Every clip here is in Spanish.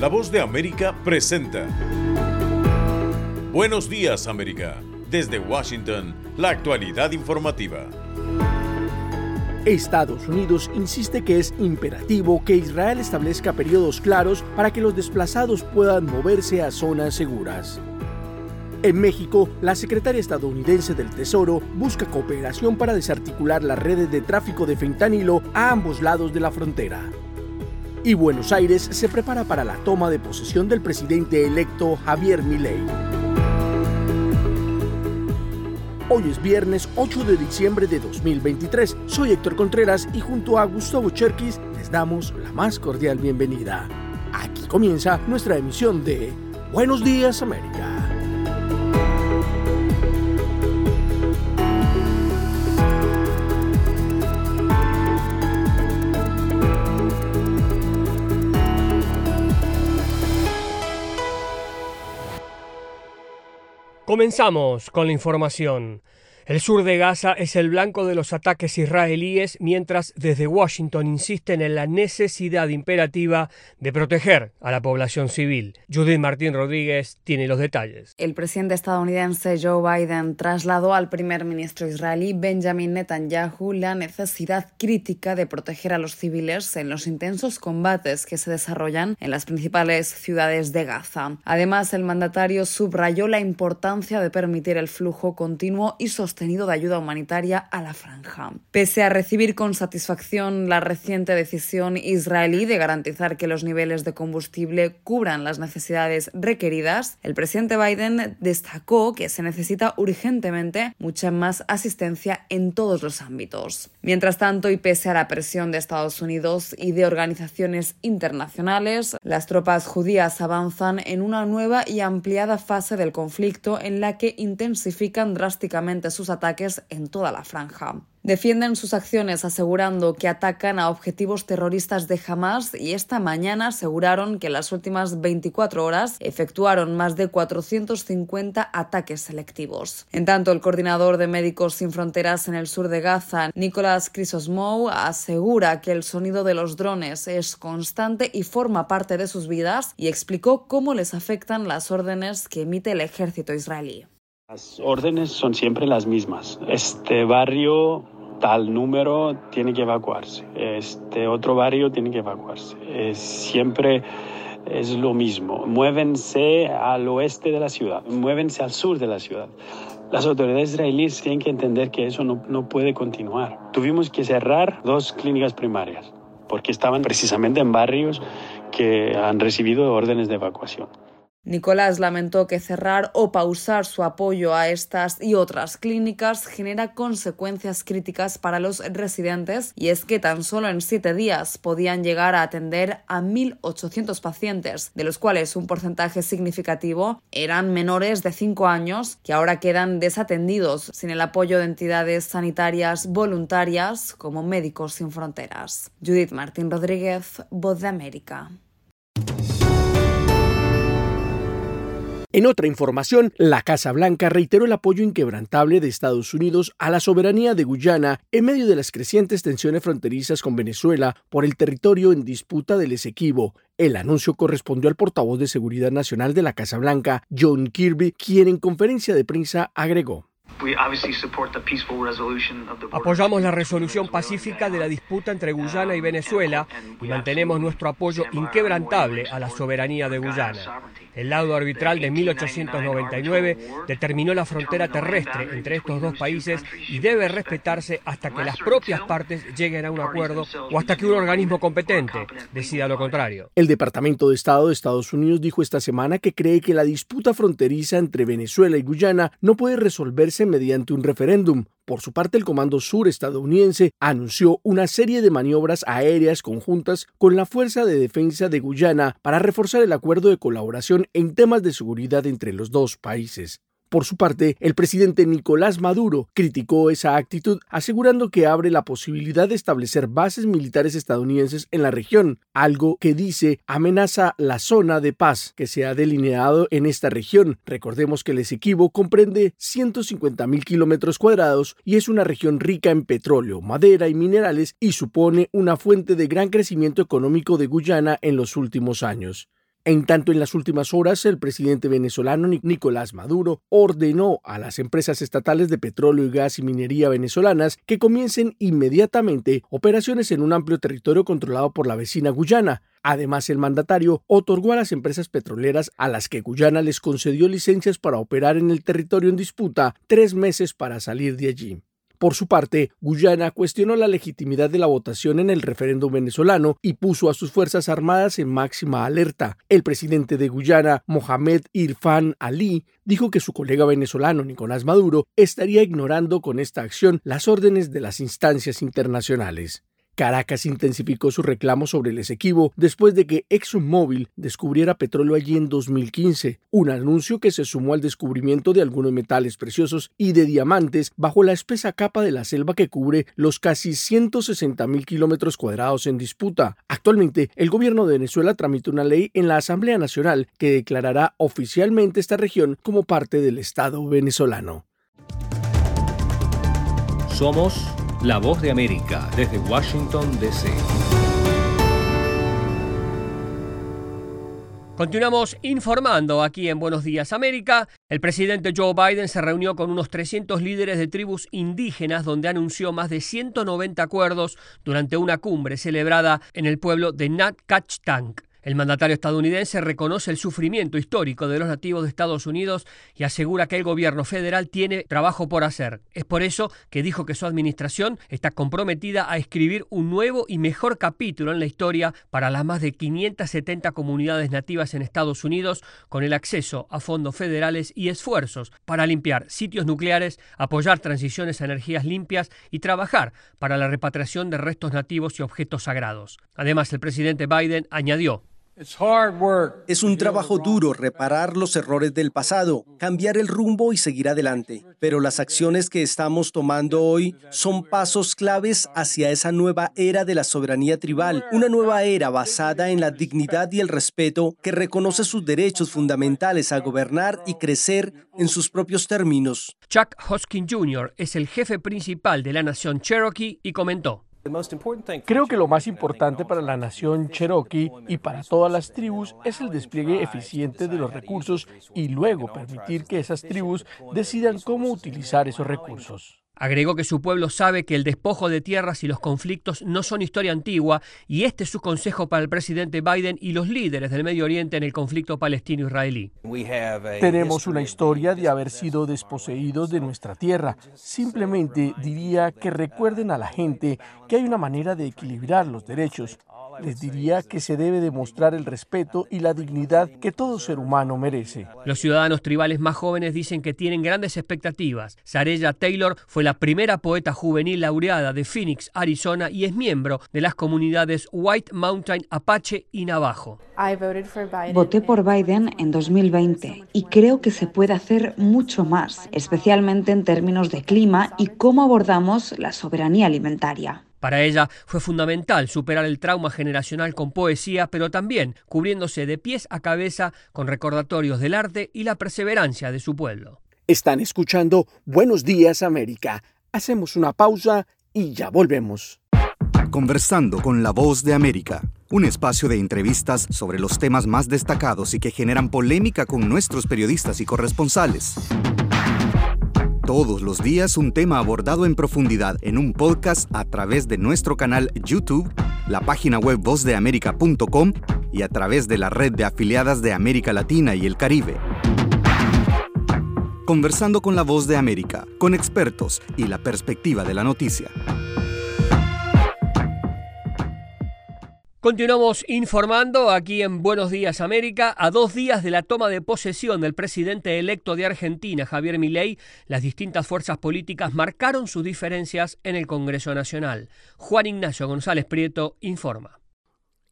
La Voz de América presenta. Buenos días, América. Desde Washington, la actualidad informativa. Estados Unidos insiste que es imperativo que Israel establezca periodos claros para que los desplazados puedan moverse a zonas seguras. En México, la secretaria estadounidense del Tesoro busca cooperación para desarticular las redes de tráfico de fentanilo a ambos lados de la frontera. Y Buenos Aires se prepara para la toma de posesión del presidente electo Javier Milei. Hoy es viernes 8 de diciembre de 2023. Soy Héctor Contreras y junto a Gustavo Cherkis les damos la más cordial bienvenida. Aquí comienza nuestra emisión de Buenos Días América. Comenzamos con la información. El sur de Gaza es el blanco de los ataques israelíes, mientras desde Washington insisten en la necesidad imperativa de proteger a la población civil. Judith Martín Rodríguez tiene los detalles. El presidente estadounidense Joe Biden trasladó al primer ministro israelí Benjamin Netanyahu la necesidad crítica de proteger a los civiles en los intensos combates que se desarrollan en las principales ciudades de Gaza. Además, el mandatario subrayó la importancia de permitir el flujo continuo y sostenible de ayuda humanitaria a la franja. Pese a recibir con satisfacción la reciente decisión israelí de garantizar que los niveles de combustible cubran las necesidades requeridas, el presidente Biden destacó que se necesita urgentemente mucha más asistencia en todos los ámbitos. Mientras tanto, y pese a la presión de Estados Unidos y de organizaciones internacionales, las tropas judías avanzan en una nueva y ampliada fase del conflicto en la que intensifican drásticamente sus ataques en toda la franja. Defienden sus acciones asegurando que atacan a objetivos terroristas de Hamas y esta mañana aseguraron que en las últimas 24 horas efectuaron más de 450 ataques selectivos. En tanto, el coordinador de Médicos Sin Fronteras en el sur de Gaza, Nicolás Crisosmou, asegura que el sonido de los drones es constante y forma parte de sus vidas y explicó cómo les afectan las órdenes que emite el ejército israelí. Las órdenes son siempre las mismas. Este barrio, tal número, tiene que evacuarse. Este otro barrio tiene que evacuarse. Siempre es lo mismo. Muévense al oeste de la ciudad, muévense al sur de la ciudad. Las autoridades israelíes tienen que entender que eso no, no puede continuar. Tuvimos que cerrar dos clínicas primarias porque estaban precisamente en barrios que han recibido órdenes de evacuación. Nicolás lamentó que cerrar o pausar su apoyo a estas y otras clínicas genera consecuencias críticas para los residentes y es que tan solo en siete días podían llegar a atender a 1.800 pacientes, de los cuales un porcentaje significativo eran menores de 5 años que ahora quedan desatendidos sin el apoyo de entidades sanitarias voluntarias como Médicos Sin Fronteras. Judith Martín Rodríguez, Voz de América. En otra información, la Casa Blanca reiteró el apoyo inquebrantable de Estados Unidos a la soberanía de Guyana en medio de las crecientes tensiones fronterizas con Venezuela por el territorio en disputa del Esequibo. El anuncio correspondió al portavoz de Seguridad Nacional de la Casa Blanca, John Kirby, quien en conferencia de prensa agregó. Apoyamos la resolución pacífica de la disputa entre Guyana y Venezuela y mantenemos nuestro apoyo inquebrantable a la soberanía de Guyana. El laudo arbitral de 1899 determinó la frontera terrestre entre estos dos países y debe respetarse hasta que las propias partes lleguen a un acuerdo o hasta que un organismo competente decida lo contrario. El Departamento de Estado de Estados Unidos dijo esta semana que cree que la disputa fronteriza entre Venezuela y Guyana no puede resolverse mediante un referéndum. Por su parte, el Comando Sur estadounidense anunció una serie de maniobras aéreas conjuntas con la Fuerza de Defensa de Guyana para reforzar el acuerdo de colaboración en temas de seguridad entre los dos países. Por su parte, el presidente Nicolás Maduro criticó esa actitud, asegurando que abre la posibilidad de establecer bases militares estadounidenses en la región, algo que dice amenaza la zona de paz que se ha delineado en esta región. Recordemos que el Esequibo comprende 150 mil kilómetros cuadrados y es una región rica en petróleo, madera y minerales y supone una fuente de gran crecimiento económico de Guyana en los últimos años. En tanto, en las últimas horas, el presidente venezolano Nicolás Maduro ordenó a las empresas estatales de petróleo y gas y minería venezolanas que comiencen inmediatamente operaciones en un amplio territorio controlado por la vecina Guyana. Además, el mandatario otorgó a las empresas petroleras a las que Guyana les concedió licencias para operar en el territorio en disputa tres meses para salir de allí. Por su parte, Guyana cuestionó la legitimidad de la votación en el referéndum venezolano y puso a sus Fuerzas Armadas en máxima alerta. El presidente de Guyana, Mohamed Irfan Ali, dijo que su colega venezolano, Nicolás Maduro, estaría ignorando con esta acción las órdenes de las instancias internacionales. Caracas intensificó su reclamo sobre el Esequibo después de que ExxonMobil descubriera petróleo allí en 2015, un anuncio que se sumó al descubrimiento de algunos metales preciosos y de diamantes bajo la espesa capa de la selva que cubre los casi 160 mil kilómetros cuadrados en disputa. Actualmente, el gobierno de Venezuela tramita una ley en la Asamblea Nacional que declarará oficialmente esta región como parte del Estado venezolano. Somos la voz de América desde Washington, D.C. Continuamos informando aquí en Buenos Días América. El presidente Joe Biden se reunió con unos 300 líderes de tribus indígenas donde anunció más de 190 acuerdos durante una cumbre celebrada en el pueblo de Natcachtank. El mandatario estadounidense reconoce el sufrimiento histórico de los nativos de Estados Unidos y asegura que el gobierno federal tiene trabajo por hacer. Es por eso que dijo que su administración está comprometida a escribir un nuevo y mejor capítulo en la historia para las más de 570 comunidades nativas en Estados Unidos con el acceso a fondos federales y esfuerzos para limpiar sitios nucleares, apoyar transiciones a energías limpias y trabajar para la repatriación de restos nativos y objetos sagrados. Además, el presidente Biden añadió es un trabajo duro reparar los errores del pasado, cambiar el rumbo y seguir adelante. Pero las acciones que estamos tomando hoy son pasos claves hacia esa nueva era de la soberanía tribal, una nueva era basada en la dignidad y el respeto que reconoce sus derechos fundamentales a gobernar y crecer en sus propios términos. Chuck Hoskin Jr. es el jefe principal de la nación Cherokee y comentó. Creo que lo más importante para la nación cherokee y para todas las tribus es el despliegue eficiente de los recursos y luego permitir que esas tribus decidan cómo utilizar esos recursos. Agregó que su pueblo sabe que el despojo de tierras y los conflictos no son historia antigua y este es su consejo para el presidente Biden y los líderes del Medio Oriente en el conflicto palestino-israelí. Tenemos una historia de haber sido desposeídos de nuestra tierra. Simplemente diría que recuerden a la gente que hay una manera de equilibrar los derechos les diría que se debe demostrar el respeto y la dignidad que todo ser humano merece. Los ciudadanos tribales más jóvenes dicen que tienen grandes expectativas. Sarella Taylor fue la primera poeta juvenil laureada de Phoenix, Arizona, y es miembro de las comunidades White Mountain Apache y Navajo. Voté por Biden en 2020 y creo que se puede hacer mucho más, especialmente en términos de clima y cómo abordamos la soberanía alimentaria. Para ella fue fundamental superar el trauma generacional con poesía, pero también cubriéndose de pies a cabeza con recordatorios del arte y la perseverancia de su pueblo. Están escuchando Buenos Días América. Hacemos una pausa y ya volvemos. Conversando con la voz de América, un espacio de entrevistas sobre los temas más destacados y que generan polémica con nuestros periodistas y corresponsales. Todos los días un tema abordado en profundidad en un podcast a través de nuestro canal YouTube, la página web vozdeamerica.com y a través de la red de afiliadas de América Latina y el Caribe. Conversando con la voz de América, con expertos y la perspectiva de la noticia. Continuamos informando aquí en Buenos Días América. A dos días de la toma de posesión del presidente electo de Argentina, Javier Milei, las distintas fuerzas políticas marcaron sus diferencias en el Congreso Nacional. Juan Ignacio González Prieto informa.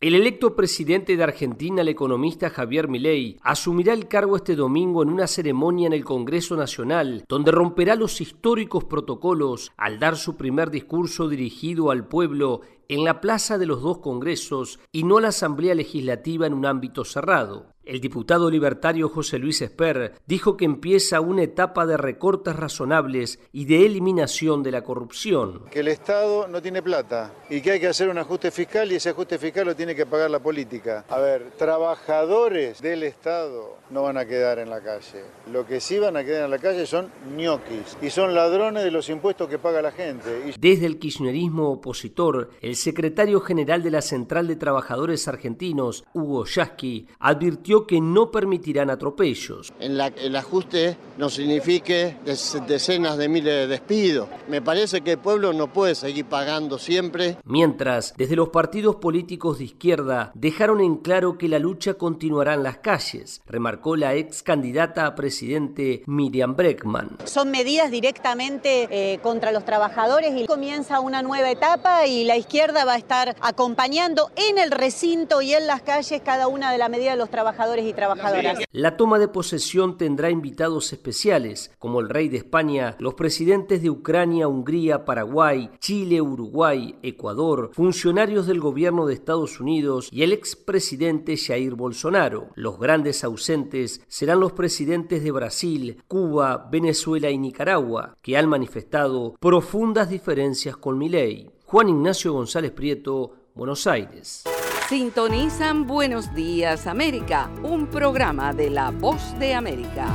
El electo presidente de Argentina, el economista Javier Milei, asumirá el cargo este domingo en una ceremonia en el Congreso Nacional, donde romperá los históricos protocolos al dar su primer discurso dirigido al pueblo en la plaza de los dos congresos y no la Asamblea Legislativa en un ámbito cerrado. El diputado libertario José Luis Esper dijo que empieza una etapa de recortes razonables y de eliminación de la corrupción. Que el Estado no tiene plata y que hay que hacer un ajuste fiscal y ese ajuste fiscal lo tiene que pagar la política. A ver, trabajadores del Estado no van a quedar en la calle. Lo que sí van a quedar en la calle son ñoquis y son ladrones de los impuestos que paga la gente. Desde el kirchnerismo opositor, el secretario general de la Central de Trabajadores Argentinos, Hugo Yasky, advirtió que no permitirán atropellos. En el ajuste no signifique decenas de miles de despidos. Me parece que el pueblo no puede seguir pagando siempre. Mientras, desde los partidos políticos de izquierda dejaron en claro que la lucha continuará en las calles, remarcó la ex candidata a presidente Miriam Breckman. Son medidas directamente eh, contra los trabajadores y comienza una nueva etapa y la izquierda va a estar acompañando en el recinto y en las calles cada una de las medidas de los trabajadores La toma de posesión tendrá invitados especiales, como el rey de España, los presidentes de Ucrania, Hungría, Paraguay, Chile, Uruguay, Ecuador, funcionarios del gobierno de Estados Unidos y el expresidente Jair Bolsonaro. Los grandes ausentes serán los presidentes de Brasil, Cuba, Venezuela y Nicaragua, que han manifestado profundas diferencias con Milei. Juan Ignacio González Prieto, Buenos Aires. Sintonizan Buenos Días América, un programa de La Voz de América.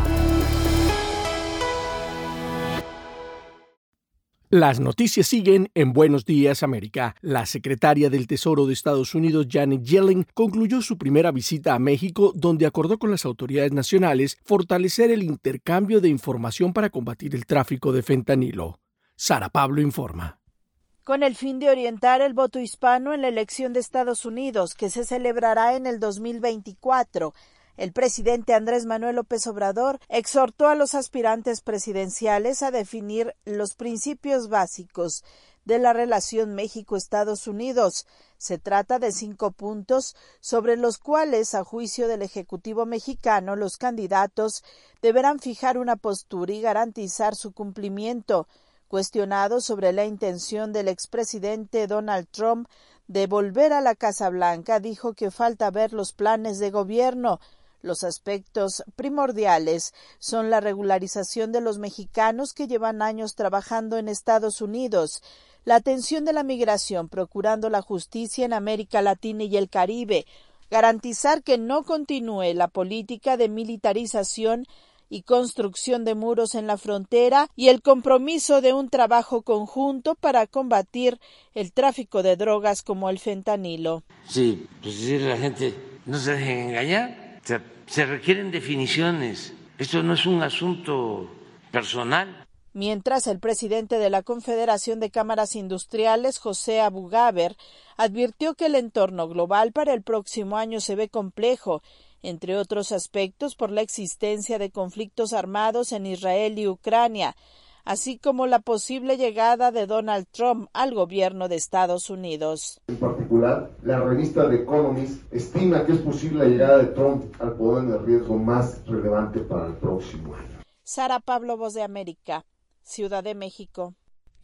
Las noticias siguen en Buenos Días América. La secretaria del Tesoro de Estados Unidos, Janet Yellen, concluyó su primera visita a México, donde acordó con las autoridades nacionales fortalecer el intercambio de información para combatir el tráfico de fentanilo. Sara Pablo informa con el fin de orientar el voto hispano en la elección de Estados Unidos, que se celebrará en el 2024. El presidente Andrés Manuel López Obrador exhortó a los aspirantes presidenciales a definir los principios básicos de la relación México-Estados Unidos. Se trata de cinco puntos sobre los cuales, a juicio del Ejecutivo mexicano, los candidatos deberán fijar una postura y garantizar su cumplimiento. Cuestionado sobre la intención del expresidente Donald Trump de volver a la Casa Blanca, dijo que falta ver los planes de gobierno. Los aspectos primordiales son la regularización de los mexicanos que llevan años trabajando en Estados Unidos, la atención de la migración, procurando la justicia en América Latina y el Caribe, garantizar que no continúe la política de militarización y construcción de muros en la frontera y el compromiso de un trabajo conjunto para combatir el tráfico de drogas como el fentanilo. Sí, pues decirle a la gente, no se dejen engañar, se requieren definiciones. Esto no es un asunto personal. Mientras el presidente de la Confederación de Cámaras Industriales, José Abugaber, advirtió que el entorno global para el próximo año se ve complejo entre otros aspectos por la existencia de conflictos armados en Israel y Ucrania, así como la posible llegada de Donald Trump al gobierno de Estados Unidos. En particular, la revista The Economist estima que es posible la llegada de Trump al poder en el riesgo más relevante para el próximo año. Sara Pablo, Voz de América, Ciudad de México.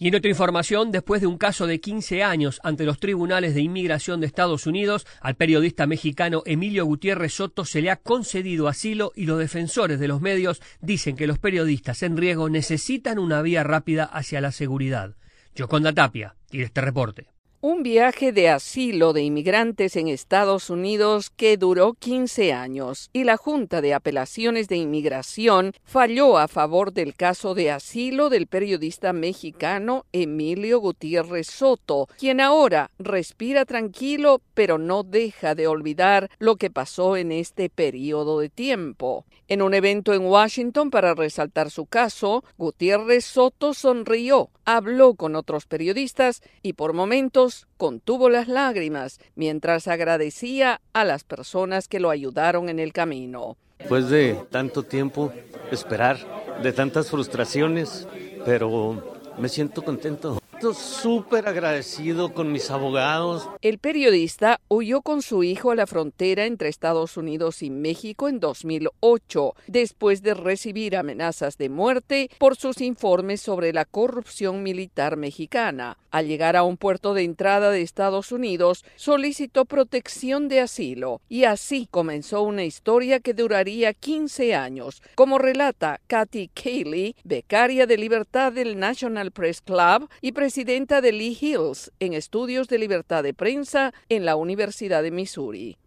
Y en otra información, después de un caso de 15 años ante los tribunales de inmigración de Estados Unidos, al periodista mexicano Emilio Gutiérrez Soto se le ha concedido asilo y los defensores de los medios dicen que los periodistas en riesgo necesitan una vía rápida hacia la seguridad. Yoconda Tapia, y este reporte. Un viaje de asilo de inmigrantes en Estados Unidos que duró 15 años y la Junta de Apelaciones de Inmigración falló a favor del caso de asilo del periodista mexicano Emilio Gutiérrez Soto, quien ahora respira tranquilo pero no deja de olvidar lo que pasó en este periodo de tiempo. En un evento en Washington para resaltar su caso, Gutiérrez Soto sonrió, habló con otros periodistas y por momentos contuvo las lágrimas mientras agradecía a las personas que lo ayudaron en el camino. Después de tanto tiempo esperar, de tantas frustraciones, pero me siento contento siento súper agradecido con mis abogados. El periodista huyó con su hijo a la frontera entre Estados Unidos y México en 2008, después de recibir amenazas de muerte por sus informes sobre la corrupción militar mexicana. Al llegar a un puerto de entrada de Estados Unidos, solicitó protección de asilo y así comenzó una historia que duraría 15 años, como relata Kathy Cayley, becaria de libertad del National Press Club y presidenta de Lee Hills en estudios de libertad de prensa en la Universidad de Missouri.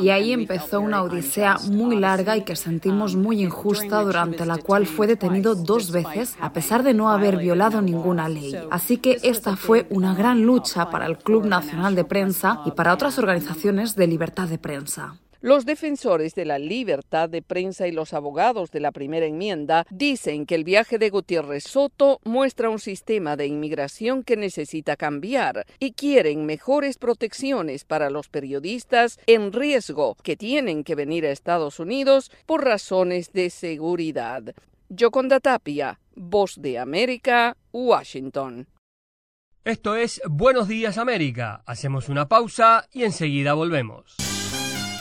Y ahí empezó una odisea muy larga y que sentimos muy injusta, durante la cual fue detenido dos veces a pesar de no haber violado ninguna ley. Así que esta fue una gran lucha para el Club Nacional de Prensa y para otras organizaciones de libertad de prensa. Los defensores de la libertad de prensa y los abogados de la primera enmienda dicen que el viaje de Gutiérrez Soto muestra un sistema de inmigración que necesita cambiar y quieren mejores protecciones para los periodistas en riesgo que tienen que venir a Estados Unidos por razones de seguridad. Yoconda Tapia, Voz de América, Washington. Esto es Buenos Días América. Hacemos una pausa y enseguida volvemos.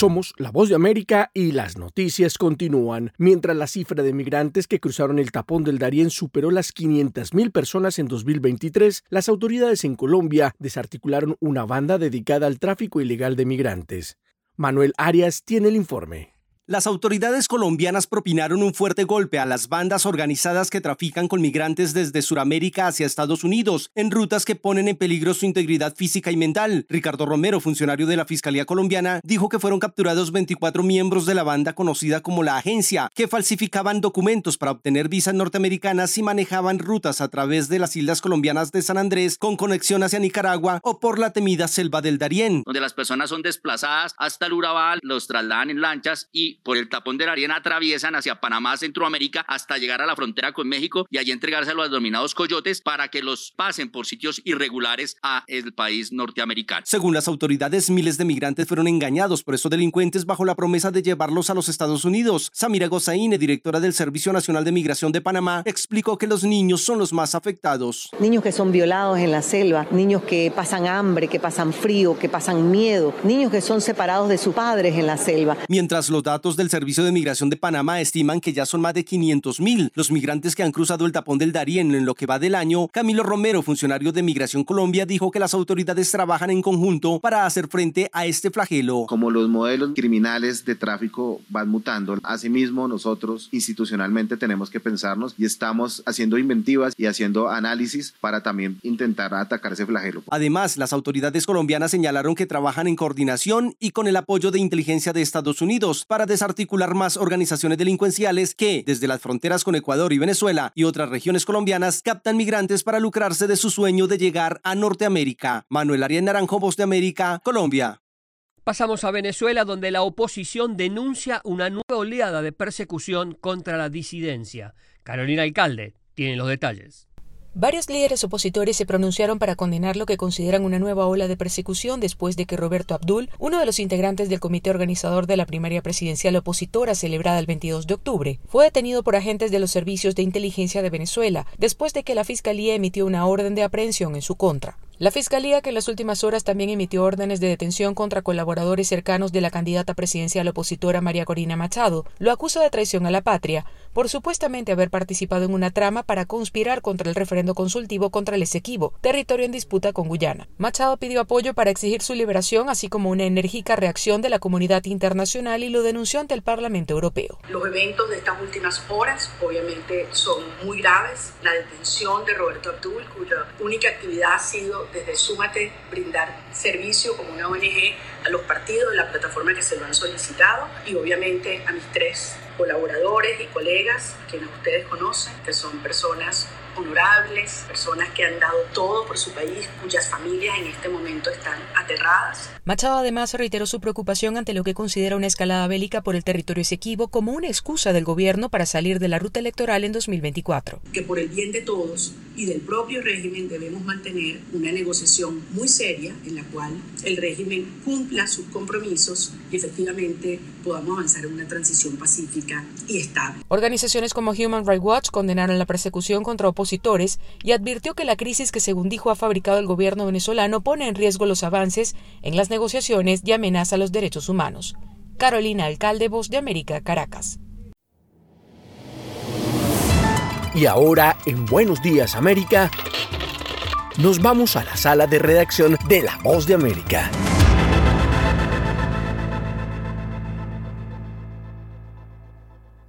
Somos La Voz de América y las noticias continúan. Mientras la cifra de migrantes que cruzaron el tapón del Darién superó las 500.000 personas en 2023, las autoridades en Colombia desarticularon una banda dedicada al tráfico ilegal de migrantes. Manuel Arias tiene el informe. Las autoridades colombianas propinaron un fuerte golpe a las bandas organizadas que trafican con migrantes desde Sudamérica hacia Estados Unidos, en rutas que ponen en peligro su integridad física y mental. Ricardo Romero, funcionario de la Fiscalía colombiana, dijo que fueron capturados 24 miembros de la banda conocida como la Agencia, que falsificaban documentos para obtener visas norteamericanas y manejaban rutas a través de las islas colombianas de San Andrés con conexión hacia Nicaragua o por la temida selva del Darién. Donde las personas son desplazadas hasta el Urabá, los trasladan en lanchas y por el tapón de la arena atraviesan hacia Panamá, Centroamérica, hasta llegar a la frontera con México y allí entregarse a los denominados coyotes para que los pasen por sitios irregulares a el país norteamericano. Según las autoridades, miles de migrantes fueron engañados por esos delincuentes bajo la promesa de llevarlos a los Estados Unidos. Samira Gozaine, directora del Servicio Nacional de Migración de Panamá, explicó que los niños son los más afectados. Niños que son violados en la selva, niños que pasan hambre, que pasan frío, que pasan miedo, niños que son separados de sus padres en la selva. Mientras los datos del Servicio de Migración de Panamá estiman que ya son más de 500 mil los migrantes que han cruzado el tapón del Darién en lo que va del año. Camilo Romero, funcionario de Migración Colombia, dijo que las autoridades trabajan en conjunto para hacer frente a este flagelo. Como los modelos criminales de tráfico van mutando, asimismo nosotros institucionalmente tenemos que pensarnos y estamos haciendo inventivas y haciendo análisis para también intentar atacar ese flagelo. Además, las autoridades colombianas señalaron que trabajan en coordinación y con el apoyo de inteligencia de Estados Unidos para desarticular más organizaciones delincuenciales que, desde las fronteras con Ecuador y Venezuela y otras regiones colombianas, captan migrantes para lucrarse de su sueño de llegar a Norteamérica. Manuel Arias Naranjo, Voz de América, Colombia. Pasamos a Venezuela, donde la oposición denuncia una nueva oleada de persecución contra la disidencia. Carolina Alcalde tiene los detalles. Varios líderes opositores se pronunciaron para condenar lo que consideran una nueva ola de persecución después de que Roberto Abdul, uno de los integrantes del comité organizador de la primaria presidencial opositora celebrada el 22 de octubre, fue detenido por agentes de los servicios de inteligencia de Venezuela después de que la fiscalía emitió una orden de aprehensión en su contra. La Fiscalía, que en las últimas horas también emitió órdenes de detención contra colaboradores cercanos de la candidata presidencial opositora María Corina Machado, lo acusa de traición a la patria por supuestamente haber participado en una trama para conspirar contra el referendo consultivo contra el Esequibo, territorio en disputa con Guyana. Machado pidió apoyo para exigir su liberación, así como una enérgica reacción de la comunidad internacional y lo denunció ante el Parlamento Europeo. Los eventos de estas últimas horas obviamente son muy graves. La detención de Roberto Abdul, cuya única actividad ha sido desde Súmate brindar servicio como una ONG a los partidos de la plataforma que se lo han solicitado y obviamente a mis tres colaboradores y colegas, quienes ustedes conocen, que son personas honorables, personas que han dado todo por su país, cuyas familias en este momento están aterradas. Machado además reiteró su preocupación ante lo que considera una escalada bélica por el territorio Esequibo como una excusa del gobierno para salir de la ruta electoral en 2024. Que por el bien de todos y del propio régimen debemos mantener una negociación muy seria en la cual el régimen cumpla sus compromisos y efectivamente podamos avanzar en una transición pacífica y estable. Organizaciones como Human Rights Watch condenaron la persecución contra opositores y advirtió que la crisis que según dijo ha fabricado el gobierno venezolano pone en riesgo los avances en las negociaciones y amenaza los derechos humanos. Carolina Alcalde, Voz de América, Caracas. Y ahora, en Buenos Días América, nos vamos a la sala de redacción de La Voz de América.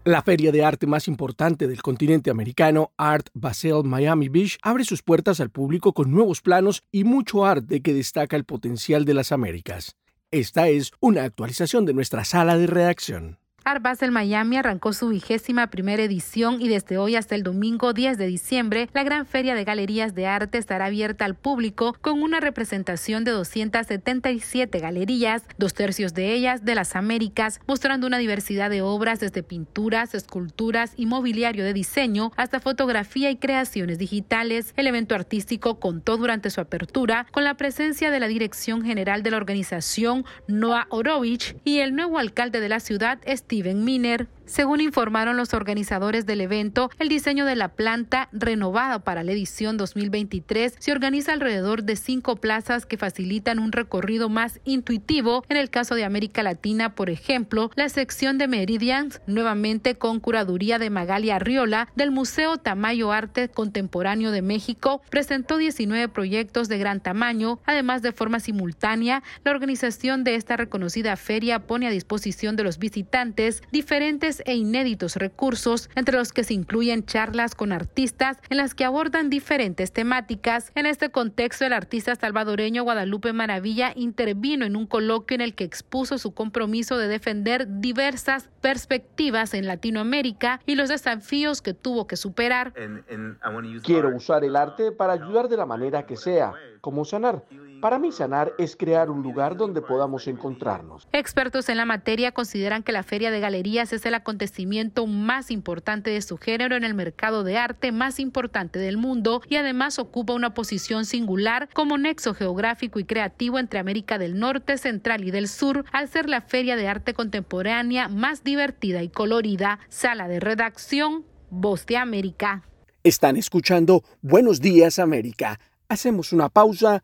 La feria de arte más importante del continente americano, Art Basel Miami Beach, abre sus puertas al público con nuevos planos y mucho arte que destaca el potencial de las Américas. Esta es una actualización de nuestra sala de redacción. Art Basel Miami arrancó su vigésima primera edición y desde hoy hasta el domingo 10 de diciembre, la gran feria de galerías de arte estará abierta al público con una representación de 277 galerías, dos tercios de ellas de las Américas, mostrando una diversidad de obras desde pinturas, esculturas y mobiliario de diseño hasta fotografía y creaciones digitales. El evento artístico contó durante su apertura con la presencia de la dirección general de la organización, Noah Orovich, y el nuevo alcalde de la ciudad, Steven Miner. Según informaron los organizadores del evento, el diseño de la planta renovada para la edición 2023 se organiza alrededor de cinco plazas que facilitan un recorrido más intuitivo. En el caso de América Latina, por ejemplo, la sección de Meridians, nuevamente con curaduría de Magalia Arriola del Museo Tamayo Arte Contemporáneo de México, presentó 19 proyectos de gran tamaño. Además, de forma simultánea, la organización de esta reconocida feria pone a disposición de los visitantes diferentes e inéditos recursos, entre los que se incluyen charlas con artistas en las que abordan diferentes temáticas. En este contexto, el artista salvadoreño Guadalupe Maravilla intervino en un coloquio en el que expuso su compromiso de defender diversas perspectivas en Latinoamérica y los desafíos que tuvo que superar. Quiero usar el arte para ayudar de la manera que sea, como sanar. Para mí sanar es crear un lugar donde podamos encontrarnos. Expertos en la materia consideran que la Feria de Galerías es el acontecimiento más importante de su género en el mercado de arte más importante del mundo y además ocupa una posición singular como nexo geográfico y creativo entre América del Norte, Central y del Sur, al ser la feria de arte contemporánea más divertida y colorida. Sala de redacción, Voz de América. Están escuchando Buenos Días América. Hacemos una pausa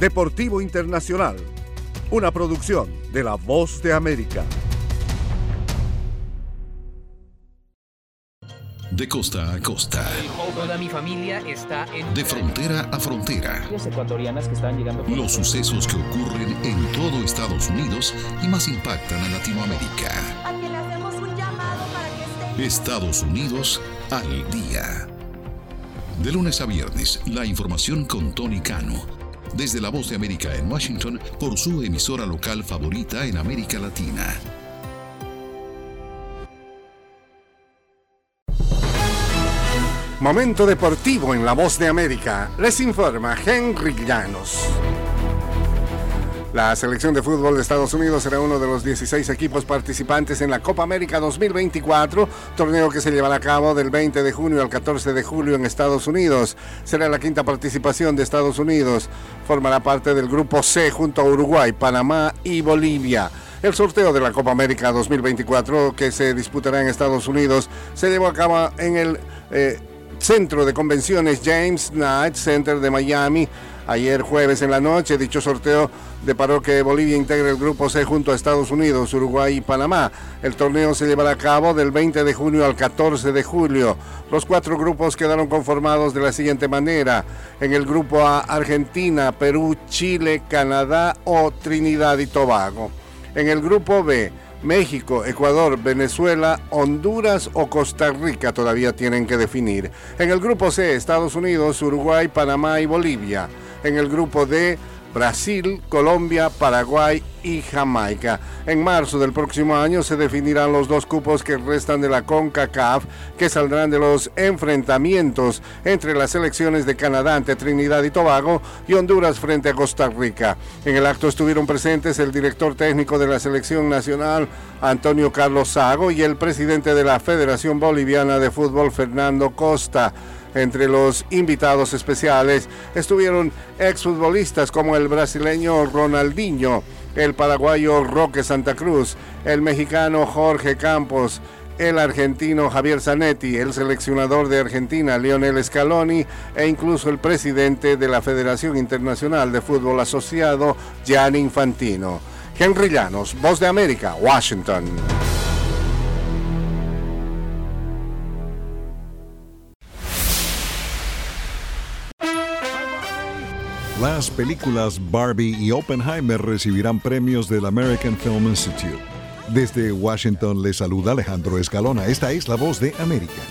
Deportivo Internacional, una producción de La Voz de América. de costa a costa. Toda mi familia está en... De frontera a frontera. ecuatorianas que están llegando... Los sucesos que ocurren en todo Estados Unidos y más impactan a Latinoamérica. Aquí le hacemos un llamado para que esté... Estados Unidos al día. De lunes a viernes, la información con Tony Cano. Desde la voz de América en Washington por su emisora local favorita en América Latina. Momento deportivo en La Voz de América. Les informa Henry Llanos. La selección de fútbol de Estados Unidos será uno de los 16 equipos participantes en la Copa América 2024, torneo que se llevará a cabo del 20 de junio al 14 de julio en Estados Unidos. Será la quinta participación de Estados Unidos. Formará parte del grupo C junto a Uruguay, Panamá y Bolivia. El sorteo de la Copa América 2024 que se disputará en Estados Unidos se llevó a cabo en el eh, Centro de Convenciones James Knight Center de Miami. Ayer jueves en la noche, dicho sorteo deparó que Bolivia integre el grupo C junto a Estados Unidos, Uruguay y Panamá. El torneo se llevará a cabo del 20 de junio al 14 de julio. Los cuatro grupos quedaron conformados de la siguiente manera. En el grupo A, Argentina, Perú, Chile, Canadá o Trinidad y Tobago. En el grupo B, México, Ecuador, Venezuela, Honduras o Costa Rica todavía tienen que definir. En el grupo C, Estados Unidos, Uruguay, Panamá y Bolivia. En el grupo D, Brasil, Colombia, Paraguay y Jamaica. En marzo del próximo año se definirán los dos cupos que restan de la CONCACAF que saldrán de los enfrentamientos entre las selecciones de Canadá ante Trinidad y Tobago y Honduras frente a Costa Rica. En el acto estuvieron presentes el director técnico de la selección nacional Antonio Carlos Sago y el presidente de la Federación Boliviana de Fútbol Fernando Costa. Entre los invitados especiales estuvieron exfutbolistas como el brasileño Ronaldinho, el paraguayo Roque Santa Cruz, el mexicano Jorge Campos, el argentino Javier Zanetti, el seleccionador de Argentina Lionel Scaloni e incluso el presidente de la Federación Internacional de Fútbol Asociado Gianni Infantino. Henry Llanos, Voz de América, Washington. Las películas Barbie y Oppenheimer recibirán premios del American Film Institute. Desde Washington le saluda Alejandro Escalona. Esta es la voz de América.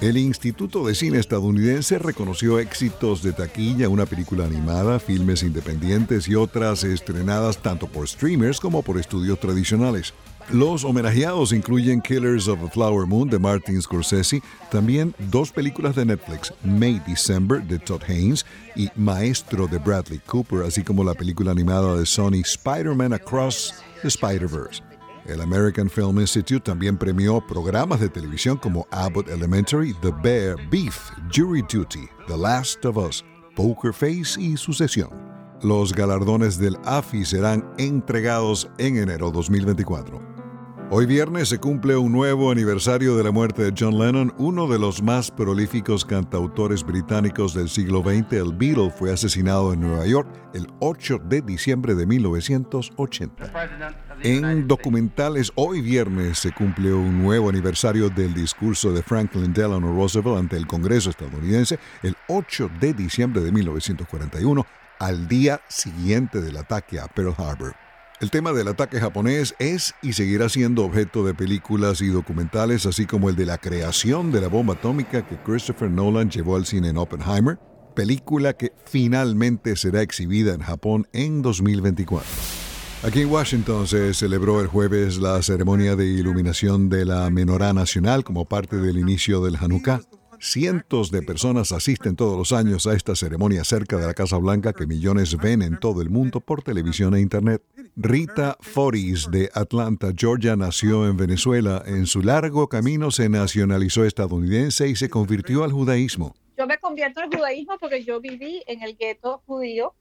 El Instituto de Cine estadounidense reconoció éxitos de taquilla, una película animada, filmes independientes y otras estrenadas tanto por streamers como por estudios tradicionales. Los homenajeados incluyen Killers of the Flower Moon de Martin Scorsese, también dos películas de Netflix, May December de Todd Haynes y Maestro de Bradley Cooper, así como la película animada de Sony Spider-Man Across the Spider-Verse. El American Film Institute también premió programas de televisión como Abbott Elementary, The Bear, Beef, Jury Duty, The Last of Us, Poker Face y Sucesión. Los galardones del AFI serán entregados en enero 2024. Hoy viernes se cumple un nuevo aniversario de la muerte de John Lennon, uno de los más prolíficos cantautores británicos del siglo XX. El Beatle fue asesinado en Nueva York el 8 de diciembre de 1980. En documentales, hoy viernes se cumple un nuevo aniversario del discurso de Franklin Delano Roosevelt ante el Congreso estadounidense el 8 de diciembre de 1941, al día siguiente del ataque a Pearl Harbor. El tema del ataque japonés es y seguirá siendo objeto de películas y documentales, así como el de la creación de la bomba atómica que Christopher Nolan llevó al cine en Oppenheimer, película que finalmente será exhibida en Japón en 2024. Aquí en Washington se celebró el jueves la ceremonia de iluminación de la menorá nacional como parte del inicio del Hanukkah. Cientos de personas asisten todos los años a esta ceremonia cerca de la Casa Blanca que millones ven en todo el mundo por televisión e internet. Rita Foris de Atlanta, Georgia, nació en Venezuela. En su largo camino se nacionalizó estadounidense y se convirtió al judaísmo. Yo me convierto al judaísmo porque yo viví en el gueto judío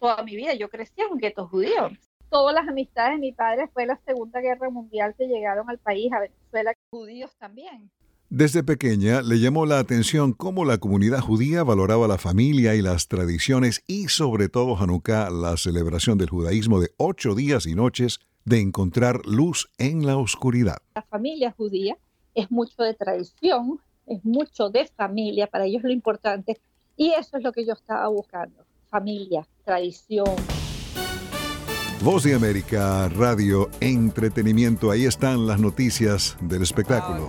toda mi vida. Yo crecí en un gueto judío. Todas las amistades de mi padre fue la Segunda Guerra Mundial que llegaron al país, a Venezuela, judíos también. Desde pequeña le llamó la atención cómo la comunidad judía valoraba la familia y las tradiciones y sobre todo Hanukkah, la celebración del judaísmo de ocho días y noches de encontrar luz en la oscuridad. La familia judía es mucho de tradición, es mucho de familia, para ellos lo importante, y eso es lo que yo estaba buscando, familia, tradición. Voz de América, radio, entretenimiento, ahí están las noticias del espectáculo.